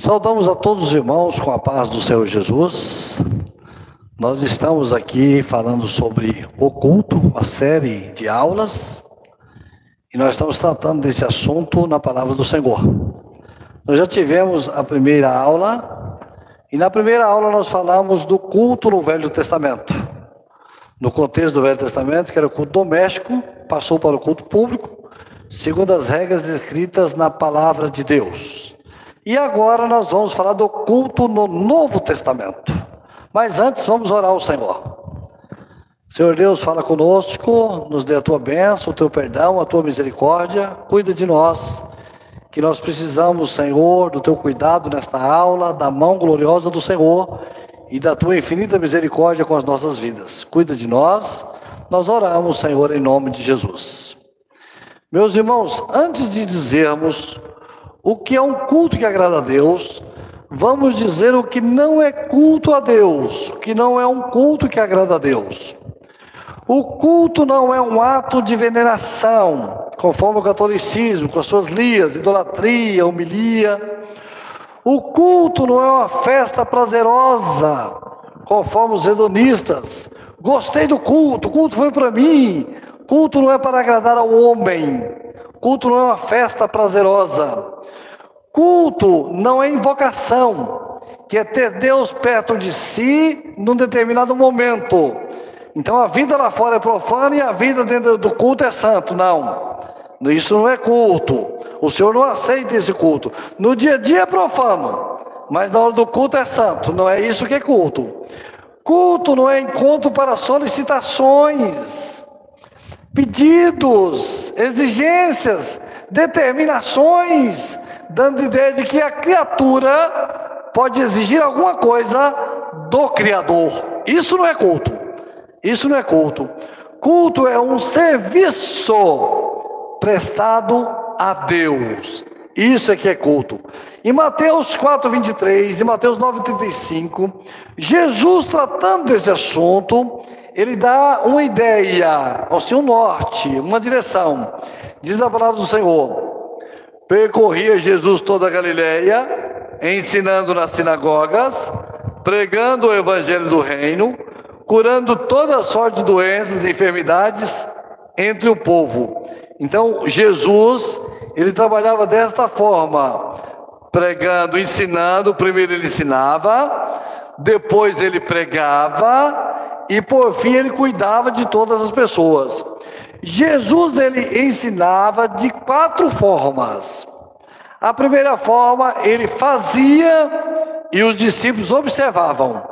Saudamos a todos os irmãos com a paz do Senhor Jesus. Nós estamos aqui falando sobre o culto, a série de aulas, e nós estamos tratando desse assunto na palavra do Senhor. Nós já tivemos a primeira aula, e na primeira aula nós falamos do culto no Velho Testamento. No contexto do Velho Testamento, que era o culto doméstico, passou para o culto público, segundo as regras descritas na palavra de Deus. E agora nós vamos falar do culto no Novo Testamento. Mas antes vamos orar ao Senhor. Senhor Deus, fala conosco, nos dê a tua bênção, o teu perdão, a tua misericórdia, cuida de nós, que nós precisamos, Senhor, do teu cuidado nesta aula, da mão gloriosa do Senhor e da tua infinita misericórdia com as nossas vidas. Cuida de nós, nós oramos, Senhor, em nome de Jesus. Meus irmãos, antes de dizermos o que é um culto que agrada a Deus, vamos dizer o que não é culto a Deus, que não é um culto que agrada a Deus. O culto não é um ato de veneração, conforme o catolicismo, com as suas lias, idolatria, homilia. O culto não é uma festa prazerosa, conforme os hedonistas. Gostei do culto, o culto foi para mim. Culto não é para agradar ao homem. Culto não é uma festa prazerosa. Culto não é invocação, que é ter Deus perto de si num determinado momento. Então a vida lá fora é profana e a vida dentro do culto é santo. Não, isso não é culto. O Senhor não aceita esse culto. No dia a dia é profano, mas na hora do culto é santo. Não é isso que é culto. Culto não é encontro para solicitações, pedidos, exigências, determinações dando ideia de que a criatura pode exigir alguma coisa do Criador. Isso não é culto. Isso não é culto. Culto é um serviço prestado a Deus. Isso é que é culto. Em Mateus 4, 23 e Mateus 9, 35, Jesus tratando desse assunto, ele dá uma ideia, ou seja, um norte, uma direção. Diz a palavra do Senhor: Percorria Jesus toda a Galiléia, ensinando nas sinagogas, pregando o evangelho do reino, curando toda sorte de doenças e enfermidades entre o povo. Então, Jesus, ele trabalhava desta forma, pregando, ensinando, primeiro ele ensinava, depois ele pregava e por fim ele cuidava de todas as pessoas. Jesus ele ensinava de quatro formas. A primeira forma, ele fazia e os discípulos observavam.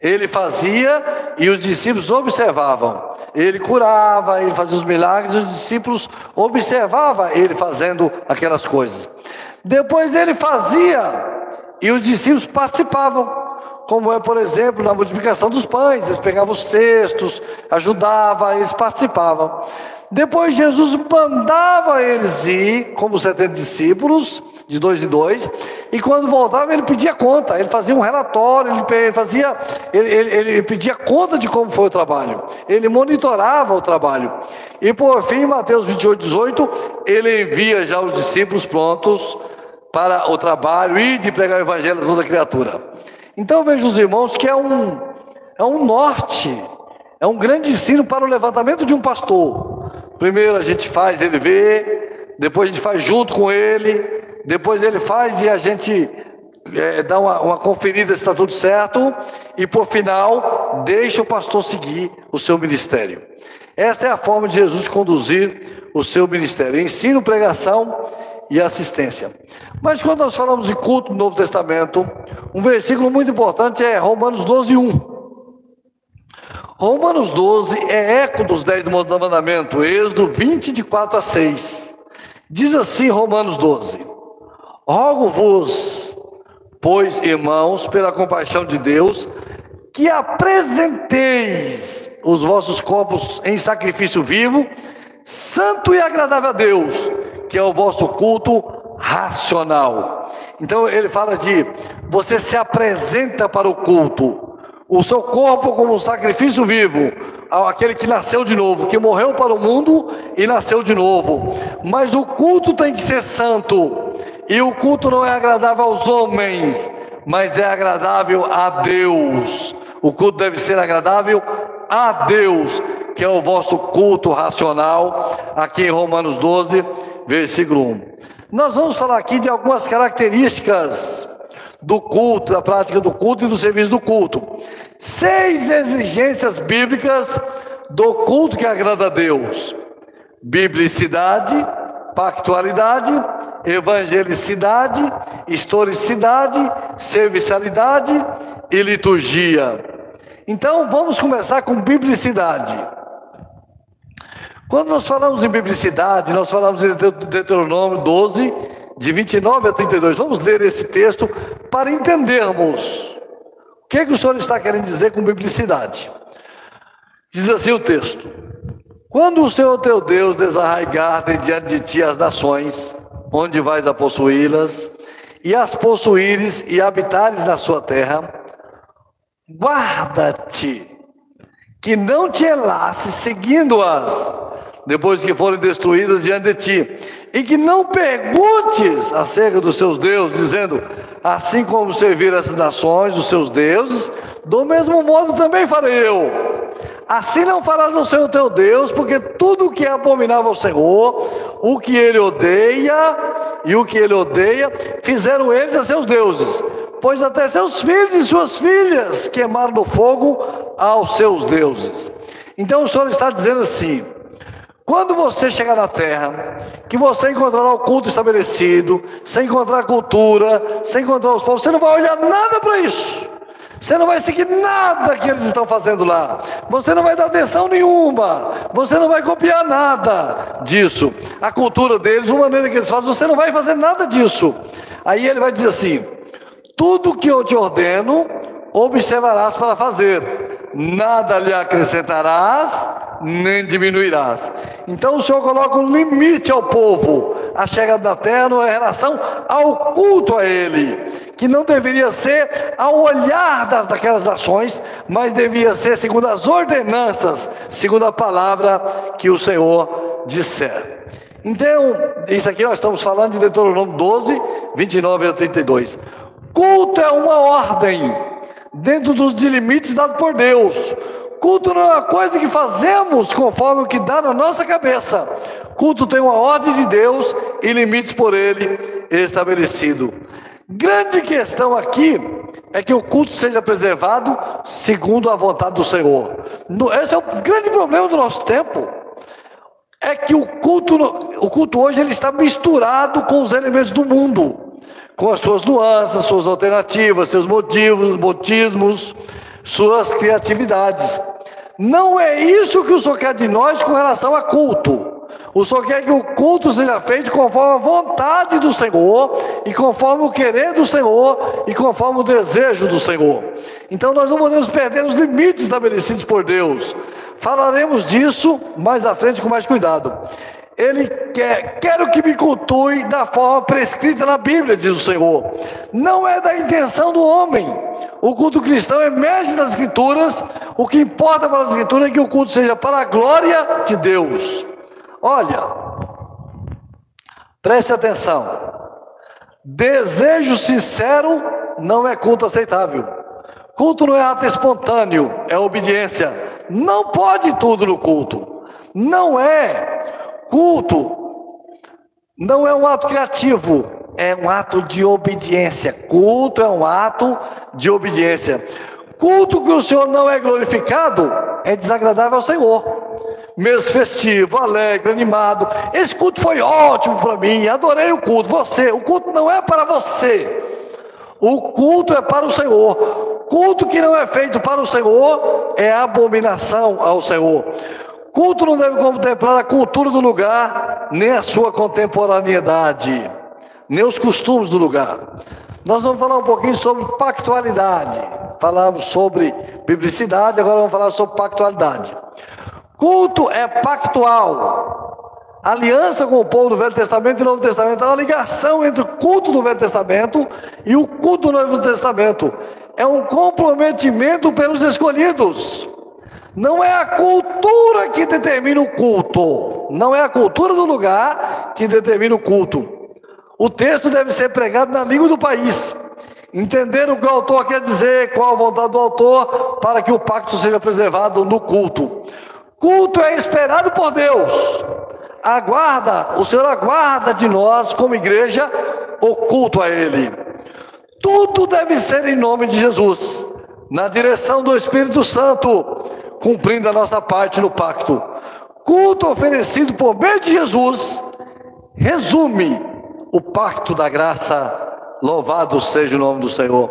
Ele fazia e os discípulos observavam. Ele curava, ele fazia os milagres, os discípulos observavam ele fazendo aquelas coisas. Depois ele fazia e os discípulos participavam como é, por exemplo, na multiplicação dos pães, eles pegavam os cestos, ajudavam, eles participavam. Depois Jesus mandava eles ir, como 70 discípulos, de dois em dois, e quando voltava ele pedia conta, ele fazia um relatório, ele fazia, ele, ele, ele pedia conta de como foi o trabalho, ele monitorava o trabalho. E por fim, Mateus 28, 18, ele envia já os discípulos prontos para o trabalho e de pregar o evangelho a toda criatura. Então vejo os irmãos que é um, é um norte, é um grande ensino para o levantamento de um pastor. Primeiro a gente faz, ele vê, depois a gente faz junto com ele, depois ele faz e a gente é, dá uma, uma conferida se está tudo certo, e por final, deixa o pastor seguir o seu ministério. Esta é a forma de Jesus conduzir o seu ministério: ensino, pregação e assistência. Mas quando nós falamos de culto no Novo Testamento, um versículo muito importante é Romanos 12, 1. Romanos 12 é eco dos dez mandamentos, Êxodo 20, de 4 a 6. Diz assim Romanos 12: Rogo-vos, pois, irmãos, pela compaixão de Deus, que apresenteis os vossos corpos em sacrifício vivo, santo e agradável a Deus, que é o vosso culto racional. Então ele fala de você se apresenta para o culto, o seu corpo como um sacrifício vivo, aquele que nasceu de novo, que morreu para o mundo e nasceu de novo. Mas o culto tem que ser santo. E o culto não é agradável aos homens, mas é agradável a Deus. O culto deve ser agradável a Deus, que é o vosso culto racional, aqui em Romanos 12, versículo 1. Nós vamos falar aqui de algumas características do culto, da prática do culto e do serviço do culto. Seis exigências bíblicas do culto que agrada a Deus: biblicidade, pactualidade, evangelicidade, historicidade, servicialidade e liturgia. Então, vamos começar com biblicidade. Quando nós falamos em biblicidade, nós falamos em Deuteronômio 12, de 29 a 32. Vamos ler esse texto para entendermos o que, é que o Senhor está querendo dizer com biblicidade. Diz assim o texto: Quando o Senhor teu Deus desarraigar de diante de ti as nações, onde vais a possuí-las, e as possuíres e habitares na sua terra, guarda-te, que não te elasse seguindo-as, depois que forem destruídas diante de ti, e que não perguntes acerca dos seus deuses, dizendo: assim como servir essas nações, os seus deuses, do mesmo modo também farei eu. Assim não farás ao Senhor teu Deus, porque tudo o que é abominável ao Senhor, o que ele odeia e o que ele odeia, fizeram eles a seus deuses, pois até seus filhos e suas filhas queimaram no fogo aos seus deuses. Então o Senhor está dizendo assim: quando você chegar na terra, que você encontrará o culto estabelecido, sem encontrar cultura, sem encontrar os povos, você não vai olhar nada para isso. Você não vai seguir nada que eles estão fazendo lá. Você não vai dar atenção nenhuma. Você não vai copiar nada disso. A cultura deles, a maneira que eles fazem, você não vai fazer nada disso. Aí ele vai dizer assim: tudo que eu te ordeno, observarás para fazer. Nada lhe acrescentarás, nem diminuirás. Então o Senhor coloca um limite ao povo. A chegada da terra em relação ao culto a Ele que não deveria ser ao olhar das, daquelas nações, mas devia ser segundo as ordenanças, segundo a palavra que o Senhor disser. Então, isso aqui nós estamos falando de Deuteronômio 12, 29 a 32. Culto é uma ordem, dentro dos limites dados por Deus. Culto não é uma coisa que fazemos conforme o que dá na nossa cabeça. Culto tem uma ordem de Deus e limites por Ele estabelecido. Grande questão aqui é que o culto seja preservado segundo a vontade do Senhor. Esse é o grande problema do nosso tempo. É que o culto, o culto hoje ele está misturado com os elementos do mundo, com as suas nuances, suas alternativas, seus motivos, motismos, suas criatividades. Não é isso que o Senhor quer de nós com relação a culto. O Senhor quer que o culto seja feito conforme a vontade do Senhor, e conforme o querer do Senhor, e conforme o desejo do Senhor. Então nós não podemos perder os limites estabelecidos por Deus. Falaremos disso mais à frente com mais cuidado. Ele quer, quero que me cultue da forma prescrita na Bíblia, diz o Senhor. Não é da intenção do homem. O culto cristão emerge das Escrituras. O que importa para as Escrituras é que o culto seja para a glória de Deus. Olha, preste atenção. Desejo sincero não é culto aceitável. Culto não é ato espontâneo, é obediência. Não pode tudo no culto. Não é culto. Não é um ato criativo, é um ato de obediência. Culto é um ato de obediência. Culto que o Senhor não é glorificado é desagradável ao Senhor mês festivo, alegre, animado. Esse culto foi ótimo para mim, adorei o culto. Você, o culto não é para você, o culto é para o Senhor. Culto que não é feito para o Senhor é abominação ao Senhor. Culto não deve contemplar a cultura do lugar, nem a sua contemporaneidade, nem os costumes do lugar. Nós vamos falar um pouquinho sobre pactualidade. Falamos sobre biblicidade, agora vamos falar sobre pactualidade. Culto é pactual. Aliança com o povo do Velho Testamento e Novo Testamento. É uma ligação entre o culto do Velho Testamento e o culto do Novo Testamento. É um comprometimento pelos escolhidos. Não é a cultura que determina o culto. Não é a cultura do lugar que determina o culto. O texto deve ser pregado na língua do país. Entender o que o autor quer dizer, qual a vontade do autor, para que o pacto seja preservado no culto. Culto é esperado por Deus. Aguarda, o Senhor aguarda de nós, como igreja, o culto a Ele. Tudo deve ser em nome de Jesus, na direção do Espírito Santo, cumprindo a nossa parte no pacto. Culto oferecido por meio de Jesus resume o pacto da graça. Louvado seja o nome do Senhor.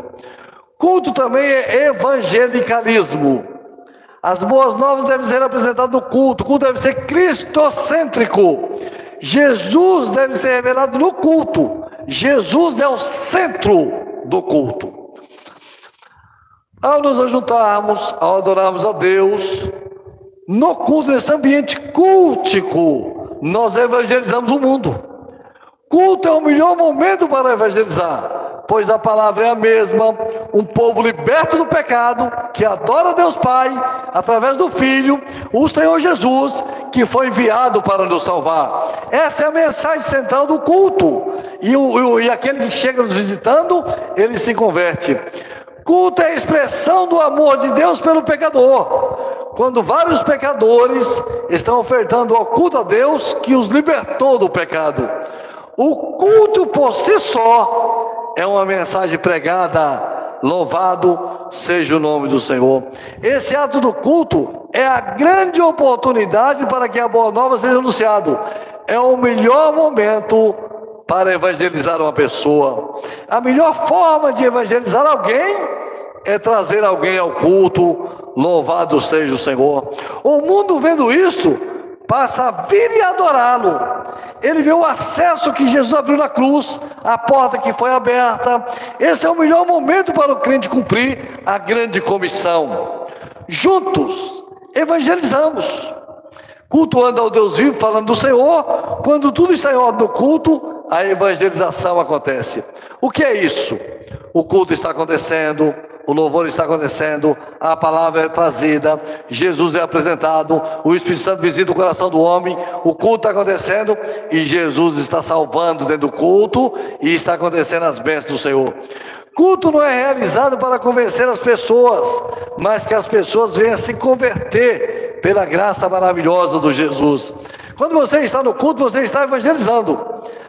Culto também é evangelicalismo. As boas novas devem ser apresentadas no culto. O culto deve ser cristocêntrico. Jesus deve ser revelado no culto. Jesus é o centro do culto. Ao nos juntarmos, ao adorarmos a Deus, no culto, nesse ambiente cultico, nós evangelizamos o mundo. Culto é o melhor momento para evangelizar, pois a palavra é a mesma, um povo liberto do pecado, que adora Deus Pai, através do Filho, o Senhor Jesus, que foi enviado para nos salvar. Essa é a mensagem central do culto. E, o, e aquele que chega nos visitando, ele se converte. Culto é a expressão do amor de Deus pelo pecador quando vários pecadores estão ofertando ao culto a Deus que os libertou do pecado. O culto por si só é uma mensagem pregada, louvado seja o nome do Senhor. Esse ato do culto é a grande oportunidade para que a boa nova seja anunciado. É o melhor momento para evangelizar uma pessoa. A melhor forma de evangelizar alguém é trazer alguém ao culto, Louvado seja o Senhor. O mundo vendo isso, passa a vir e adorá-lo. Ele vê o acesso que Jesus abriu na cruz, a porta que foi aberta. Esse é o melhor momento para o crente cumprir a grande comissão. Juntos, evangelizamos, cultuando ao Deus vivo, falando do Senhor. Quando tudo está em ordem do culto, a evangelização acontece. O que é isso? O culto está acontecendo, o louvor está acontecendo, a palavra é trazida, Jesus é apresentado, o Espírito Santo visita o coração do homem, o culto está acontecendo e Jesus está salvando dentro do culto e está acontecendo as bênçãos do Senhor. Culto não é realizado para convencer as pessoas, mas que as pessoas venham se converter pela graça maravilhosa do Jesus. Quando você está no culto, você está evangelizando.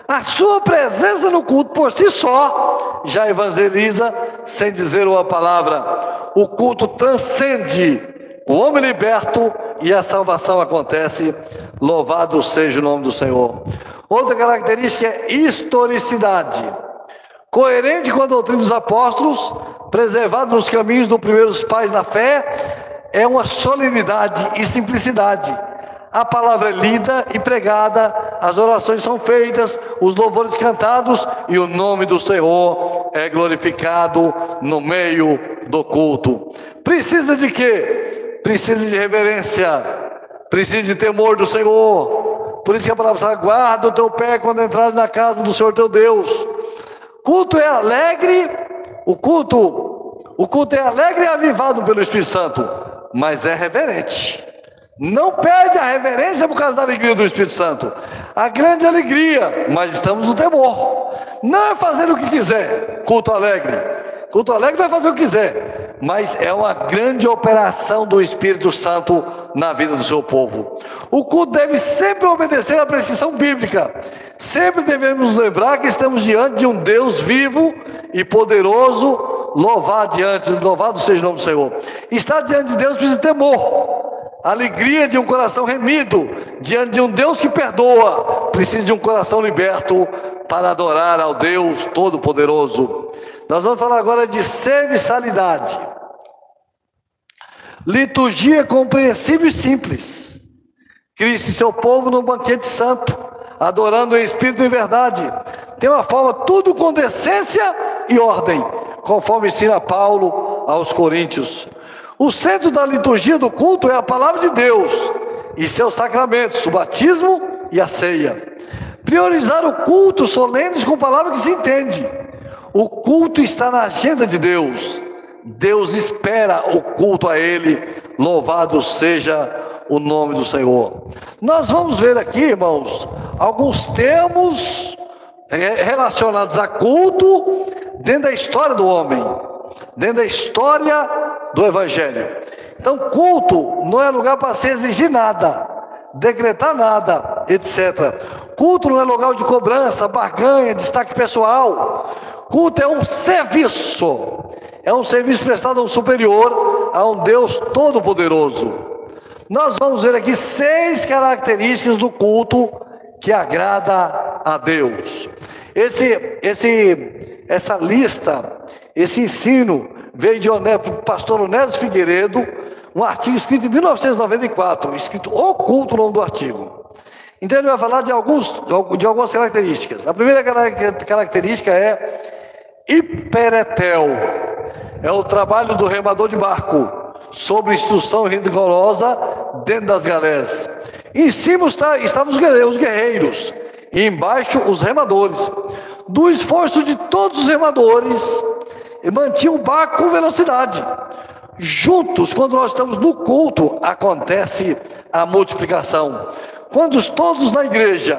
A sua presença no culto por si só já evangeliza sem dizer uma palavra. O culto transcende o homem liberto e a salvação acontece. Louvado seja o nome do Senhor. Outra característica é historicidade. Coerente com a doutrina dos apóstolos, preservado nos caminhos dos primeiros pais da fé, é uma solenidade e simplicidade a palavra é lida e pregada, as orações são feitas, os louvores cantados e o nome do Senhor é glorificado no meio do culto. Precisa de quê? Precisa de reverência, precisa de temor do Senhor. Por isso que a palavra fala: guarda o teu pé quando entrares na casa do Senhor teu Deus. Culto é alegre, o culto, o culto é alegre e avivado pelo Espírito Santo, mas é reverente. Não perde a reverência por causa da alegria do Espírito Santo. A grande alegria, mas estamos no temor. Não é fazer o que quiser, culto alegre. Culto alegre não é fazer o que quiser, mas é uma grande operação do Espírito Santo na vida do seu povo. O culto deve sempre obedecer à prescrição bíblica. Sempre devemos lembrar que estamos diante de um Deus vivo e poderoso. Louvado diante, louvado seja o nome do Senhor. Estar diante de Deus precisa de temor alegria de um coração remido diante de um Deus que perdoa, precisa de um coração liberto para adorar ao Deus Todo-Poderoso. Nós vamos falar agora de serviçalidade. Liturgia compreensível e simples. Cristo e seu povo no banquete santo, adorando em espírito e verdade. Tem uma forma tudo com decência e ordem, conforme ensina Paulo aos Coríntios. O centro da liturgia do culto é a palavra de Deus e seus sacramentos, o batismo e a ceia. Priorizar o culto solene com palavra que se entende. O culto está na agenda de Deus. Deus espera o culto a Ele. Louvado seja o nome do Senhor. Nós vamos ver aqui, irmãos, alguns termos relacionados a culto dentro da história do homem, dentro da história do Evangelho. Então, culto não é lugar para se exigir nada, decretar nada, etc. Culto não é lugar de cobrança, barganha, destaque pessoal. Culto é um serviço, é um serviço prestado ao superior, a um Deus todo-poderoso. Nós vamos ver aqui seis características do culto que agrada a Deus. Esse, esse, essa lista, esse ensino veio de pastor Onésio Figueiredo, um artigo escrito em 1994, escrito oculto o nome do artigo. Então ele vai falar de, alguns, de algumas características. A primeira característica é hiperetel, é o trabalho do remador de barco sobre instrução rigorosa dentro das galés. Em cima estavam os guerreiros, e embaixo os remadores. Do esforço de todos os remadores, mantinham o barco com velocidade. Juntos, quando nós estamos no culto, acontece a multiplicação. Quando todos na igreja,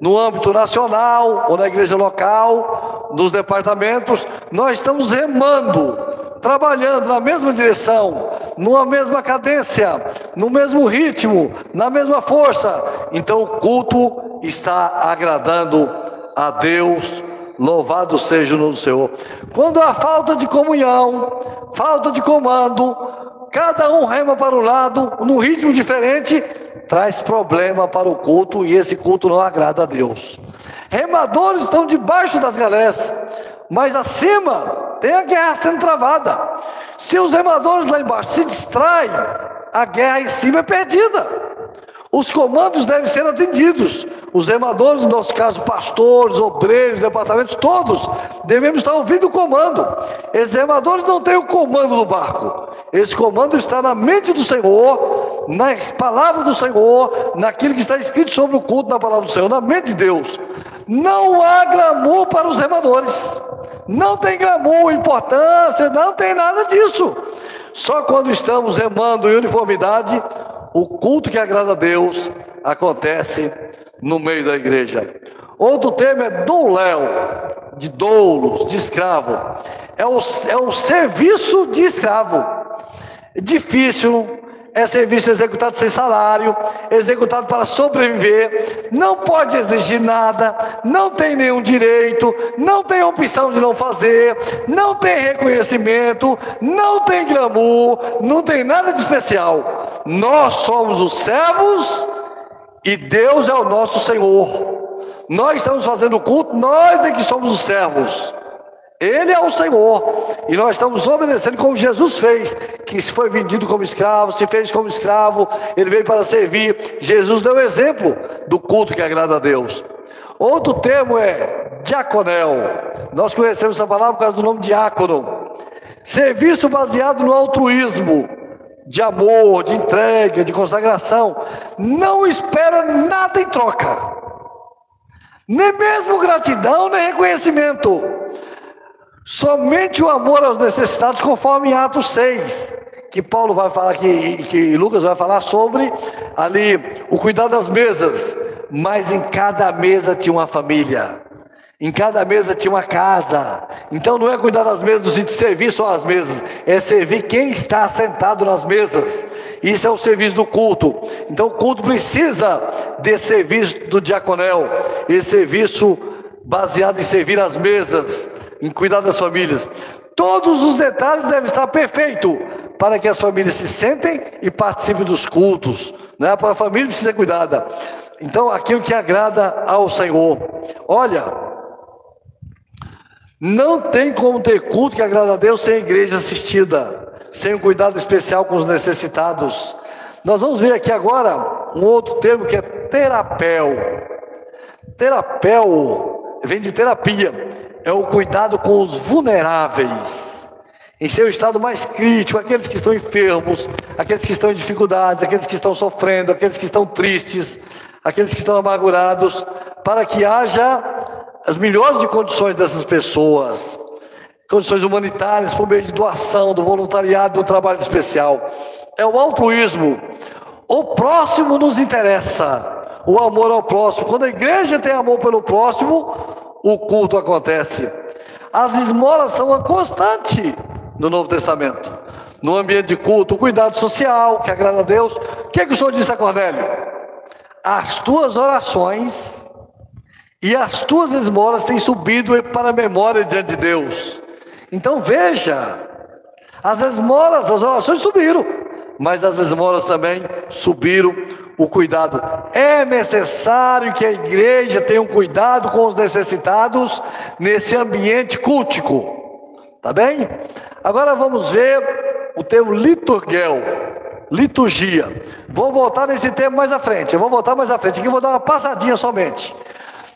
no âmbito nacional ou na igreja local, nos departamentos, nós estamos remando, trabalhando na mesma direção, numa mesma cadência, no mesmo ritmo, na mesma força. Então o culto está agradando a Deus Louvado seja o nome do Senhor. Quando há falta de comunhão, falta de comando, cada um rema para o lado, num ritmo diferente, traz problema para o culto e esse culto não agrada a Deus. Remadores estão debaixo das galés, mas acima tem a guerra sendo travada. Se os remadores lá embaixo se distraem, a guerra em cima é perdida. Os comandos devem ser atendidos. Os remadores, no nosso caso, pastores, obreiros, departamentos, todos devemos estar ouvindo o comando. Esses remadores não têm o comando do barco. Esse comando está na mente do Senhor, nas palavras do Senhor, naquilo que está escrito sobre o culto na palavra do Senhor, na mente de Deus. Não há glamour para os remadores. Não tem glamour, importância, não tem nada disso. Só quando estamos remando em uniformidade, o culto que agrada a Deus acontece no meio da igreja. Outro tema é douléu, de doulos, de escravo. É o, é o serviço de escravo. Difícil, é serviço executado sem salário, executado para sobreviver, não pode exigir nada, não tem nenhum direito, não tem opção de não fazer, não tem reconhecimento, não tem glamour, não tem nada de especial. Nós somos os servos e Deus é o nosso Senhor. Nós estamos fazendo culto, nós é que somos os servos. Ele é o Senhor. E nós estamos obedecendo como Jesus fez, que foi vendido como escravo, se fez como escravo, ele veio para servir. Jesus deu exemplo do culto que agrada a Deus. Outro termo é diaconel. Nós conhecemos essa palavra por causa do nome diácono. Serviço baseado no altruísmo, de amor, de entrega, de consagração. Não espera nada em troca. Nem mesmo gratidão, nem reconhecimento. Somente o amor aos necessitados, conforme Atos 6, que Paulo vai falar aqui, que Lucas vai falar sobre ali o cuidado das mesas, mas em cada mesa tinha uma família. Em cada mesa tinha uma casa. Então não é cuidar das mesas do sítio de servir só as mesas, é servir quem está sentado nas mesas. Isso é o serviço do culto. Então o culto precisa desse serviço do diaconel, esse serviço baseado em servir as mesas, em cuidar das famílias. Todos os detalhes devem estar perfeitos para que as famílias se sentem e participem dos cultos. Né? A família precisa ser cuidada. Então, aquilo que agrada ao Senhor. Olha, não tem como ter culto que agrada a Deus sem igreja assistida, sem um cuidado especial com os necessitados. Nós vamos ver aqui agora um outro termo que é terapel. Terapel vem de terapia é o cuidado com os vulneráveis, em seu estado mais crítico, aqueles que estão enfermos, aqueles que estão em dificuldades, aqueles que estão sofrendo, aqueles que estão tristes, aqueles que estão amargurados, para que haja as melhores de condições dessas pessoas, condições humanitárias, por meio de doação, do voluntariado, do trabalho especial. É o altruísmo. O próximo nos interessa, o amor ao próximo. Quando a igreja tem amor pelo próximo, o culto acontece. As esmolas são uma constante no Novo Testamento. No ambiente de culto, o cuidado social, que agrada a Deus. O que, é que o Senhor disse a Cornélio? As tuas orações e as tuas esmolas têm subido para a memória diante de Deus. Então veja, as esmolas, as orações subiram, mas as esmolas também subiram o cuidado. É necessário que a igreja tenha um cuidado com os necessitados nesse ambiente cultico. Tá bem? Agora vamos ver o termo liturguel, liturgia. Vou voltar nesse termo mais à frente. Eu vou voltar mais à frente. Aqui eu vou dar uma passadinha somente.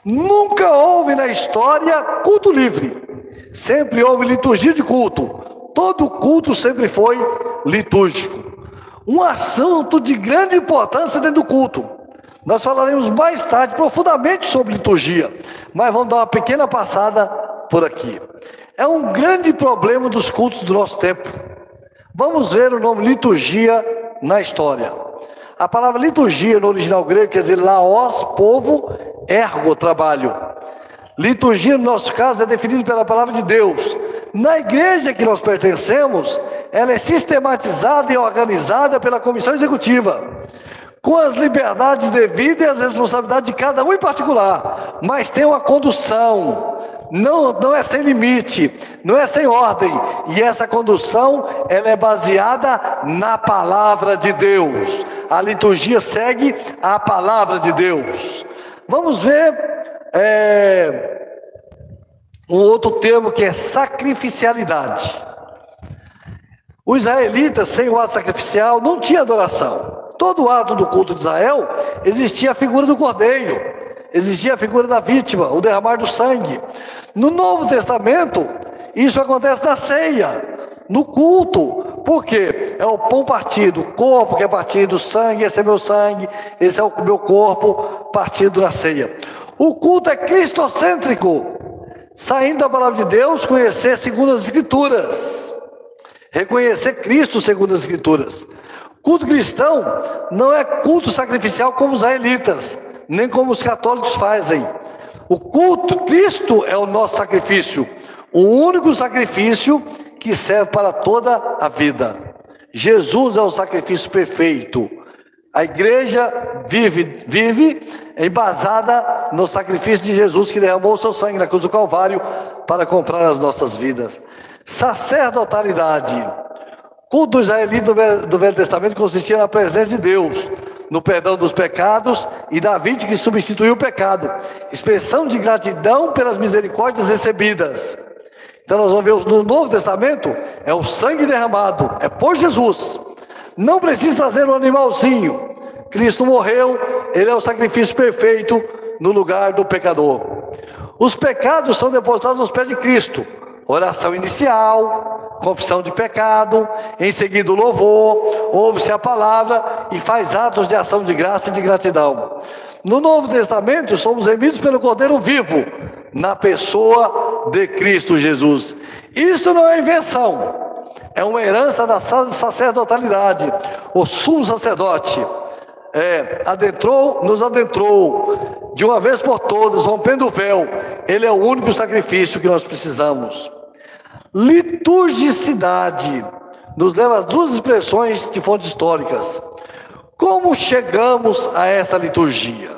Nunca houve na história culto livre. Sempre houve liturgia de culto. Todo culto sempre foi litúrgico. Um assunto de grande importância dentro do culto. Nós falaremos mais tarde profundamente sobre liturgia, mas vamos dar uma pequena passada por aqui. É um grande problema dos cultos do nosso tempo. Vamos ver o nome liturgia na história. A palavra liturgia no original grego quer dizer laos, povo, ergo, trabalho. Liturgia, no nosso caso, é definida pela palavra de Deus. Na igreja que nós pertencemos, ela é sistematizada e organizada pela comissão executiva, com as liberdades devidas e as responsabilidades de cada um em particular, mas tem uma condução, não, não é sem limite, não é sem ordem, e essa condução ela é baseada na palavra de Deus. A liturgia segue a palavra de Deus. Vamos ver é, um outro termo que é sacrificialidade. Os israelitas, sem o ato sacrificial, não tinha adoração. Todo ato do culto de Israel existia a figura do cordeiro, existia a figura da vítima, o derramar do sangue. No Novo Testamento, isso acontece na ceia, no culto. Por quê? É o pão partido, o corpo que é partido, o sangue, esse é meu sangue, esse é o meu corpo partido na ceia. O culto é cristocêntrico, saindo da palavra de Deus, conhecer segundo as Escrituras, reconhecer Cristo segundo as Escrituras. Culto cristão não é culto sacrificial como os israelitas, nem como os católicos fazem. O culto, Cristo é o nosso sacrifício, o único sacrifício que serve para toda a vida. Jesus é o sacrifício perfeito. A igreja vive, vive embasada no sacrifício de Jesus que derramou o seu sangue na cruz do Calvário para comprar as nossas vidas. Sacerdotalidade. Culto israelita do Velho Testamento consistia na presença de Deus, no perdão dos pecados e da vítima que substituiu o pecado, expressão de gratidão pelas misericórdias recebidas. Então nós vamos ver no Novo Testamento, é o sangue derramado, é por Jesus. Não precisa trazer um animalzinho. Cristo morreu, ele é o sacrifício perfeito no lugar do pecador. Os pecados são depositados aos pés de Cristo. Oração inicial, confissão de pecado, em seguida o louvor, ouve-se a palavra e faz atos de ação de graça e de gratidão. No Novo Testamento, somos remidos pelo Cordeiro vivo, na pessoa de Cristo Jesus. Isso não é invenção, é uma herança da sacerdotalidade. O sumo sacerdote é, adentrou, nos adentrou de uma vez por todas, rompendo o véu. Ele é o único sacrifício que nós precisamos. Liturgicidade nos leva a duas expressões de fontes históricas. Como chegamos a essa liturgia?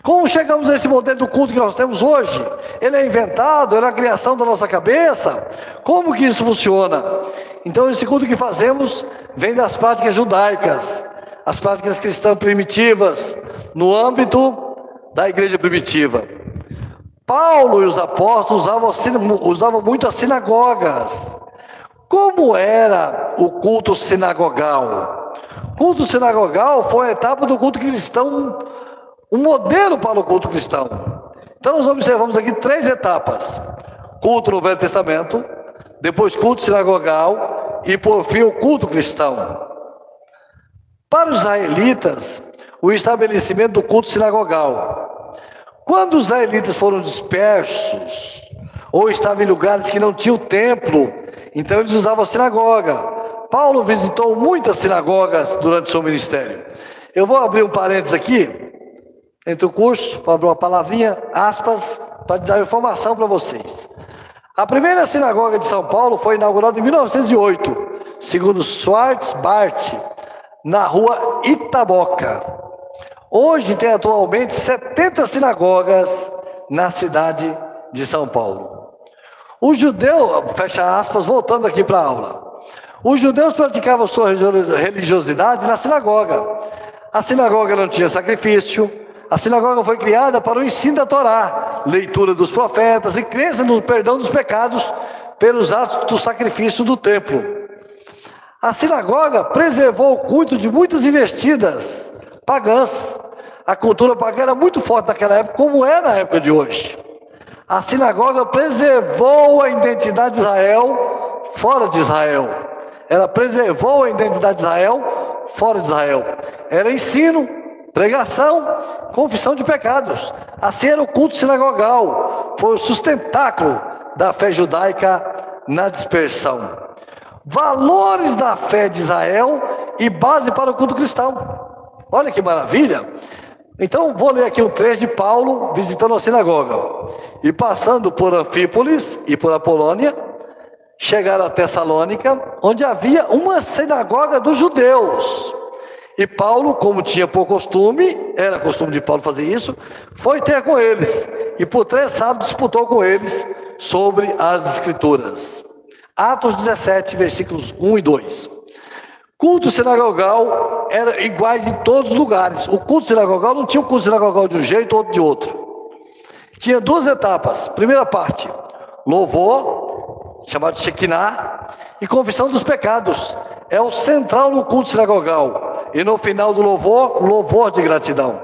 Como chegamos a esse modelo do culto que nós temos hoje? Ele é inventado, ele é a criação da nossa cabeça? Como que isso funciona? Então, esse culto que fazemos vem das práticas judaicas, as práticas cristãs primitivas, no âmbito da igreja primitiva. Paulo e os apóstolos usavam, usavam muito as sinagogas. Como era o culto sinagogal? O culto sinagogal foi a etapa do culto cristão um modelo para o culto cristão. Então nós observamos aqui três etapas: culto no Velho Testamento, depois culto sinagogal e por fim o culto cristão. Para os israelitas, o estabelecimento do culto sinagogal. Quando os israelitas foram dispersos ou estavam em lugares que não tinham templo, então eles usavam a sinagoga. Paulo visitou muitas sinagogas durante seu ministério. Eu vou abrir um parênteses aqui entre o curso, para abrir uma palavrinha, aspas, para dar informação para vocês. A primeira sinagoga de São Paulo foi inaugurada em 1908, segundo Schwartz-Bart, na rua Itaboca. Hoje tem atualmente 70 sinagogas na cidade de São Paulo. O judeu, fecha aspas, voltando aqui para a aula. Os judeus praticavam sua religiosidade na sinagoga. A sinagoga não tinha sacrifício, a sinagoga foi criada para o ensino da Torá, leitura dos profetas e crença no perdão dos pecados pelos atos do sacrifício do templo. A sinagoga preservou o culto de muitas investidas pagãs. A cultura pagã era muito forte naquela época, como é na época de hoje. A sinagoga preservou a identidade de Israel fora de Israel. Ela preservou a identidade de Israel fora de Israel. Era ensino, pregação, confissão de pecados. Assim era o culto sinagogal. Foi o sustentáculo da fé judaica na dispersão. Valores da fé de Israel e base para o culto cristão. Olha que maravilha! Então, vou ler aqui um trecho de Paulo visitando a sinagoga. E passando por Anfípolis e por Apolônia, chegaram a Tessalônica, onde havia uma sinagoga dos judeus. E Paulo, como tinha por costume, era costume de Paulo fazer isso, foi ter com eles. E por três sábados disputou com eles sobre as Escrituras. Atos 17, versículos 1 e 2. Culto sinagogal era iguais em todos os lugares. O culto sinagogal não tinha o culto sinagogal de um jeito, outro de outro. Tinha duas etapas. Primeira parte, louvor, chamado Shekinah, e confissão dos pecados. É o central no culto sinagogal. E no final do louvor, louvor de gratidão.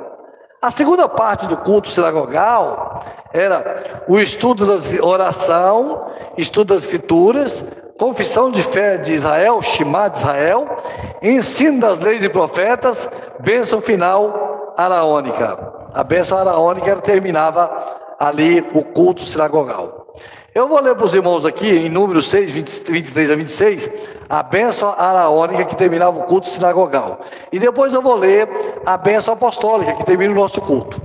A segunda parte do culto sinagogal era o estudo da oração, estudo das escrituras, confissão de fé de Israel, Shema de Israel, ensino das leis e profetas, bênção final araônica. A bênção araônica terminava ali o culto sinagogal. Eu vou ler para os irmãos aqui, em número 6, 20, 23 a 26, a bênção araônica que terminava o culto sinagogal. E depois eu vou ler a bênção apostólica que termina o nosso culto.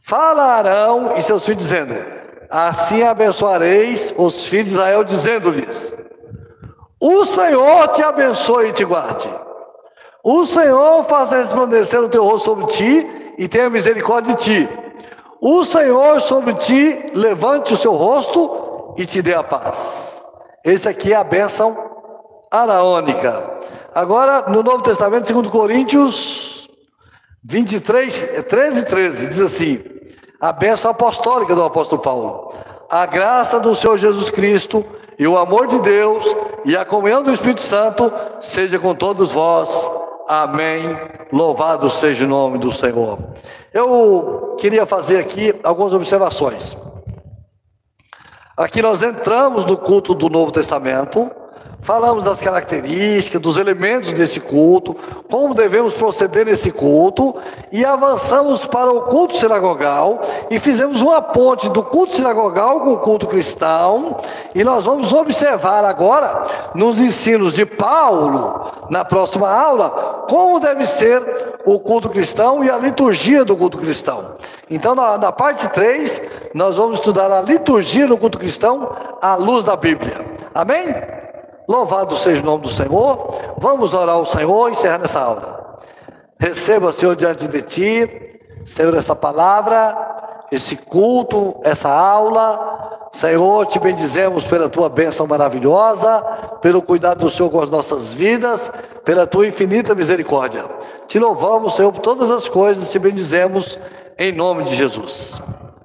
Fala Arão e seus filhos dizendo: Assim abençoareis os filhos de Israel, dizendo-lhes: O Senhor te abençoe e te guarde. O Senhor faça resplandecer o teu rosto sobre ti e tenha misericórdia de ti. O Senhor sobre ti levante o seu rosto e te dê a paz. Esse aqui é a bênção araônica. Agora, no Novo Testamento, 2 Coríntios 23, 13, 13, diz assim: a bênção apostólica do apóstolo Paulo. A graça do Senhor Jesus Cristo e o amor de Deus e a comunhão do Espírito Santo seja com todos vós. Amém. Louvado seja o nome do Senhor. Eu queria fazer aqui algumas observações. Aqui nós entramos no culto do Novo Testamento falamos das características, dos elementos desse culto, como devemos proceder nesse culto, e avançamos para o culto sinagogal e fizemos uma ponte do culto sinagogal com o culto cristão, e nós vamos observar agora, nos ensinos de Paulo, na próxima aula, como deve ser o culto cristão e a liturgia do culto cristão. Então, na, na parte 3, nós vamos estudar a liturgia do culto cristão à luz da Bíblia. Amém? Louvado seja o nome do Senhor. Vamos orar ao Senhor e encerrar essa aula. Receba, Senhor, diante de ti, Senhor, esta palavra, esse culto, essa aula. Senhor, te bendizemos pela tua bênção maravilhosa, pelo cuidado do Senhor com as nossas vidas, pela tua infinita misericórdia. Te louvamos, Senhor, por todas as coisas, te bendizemos em nome de Jesus.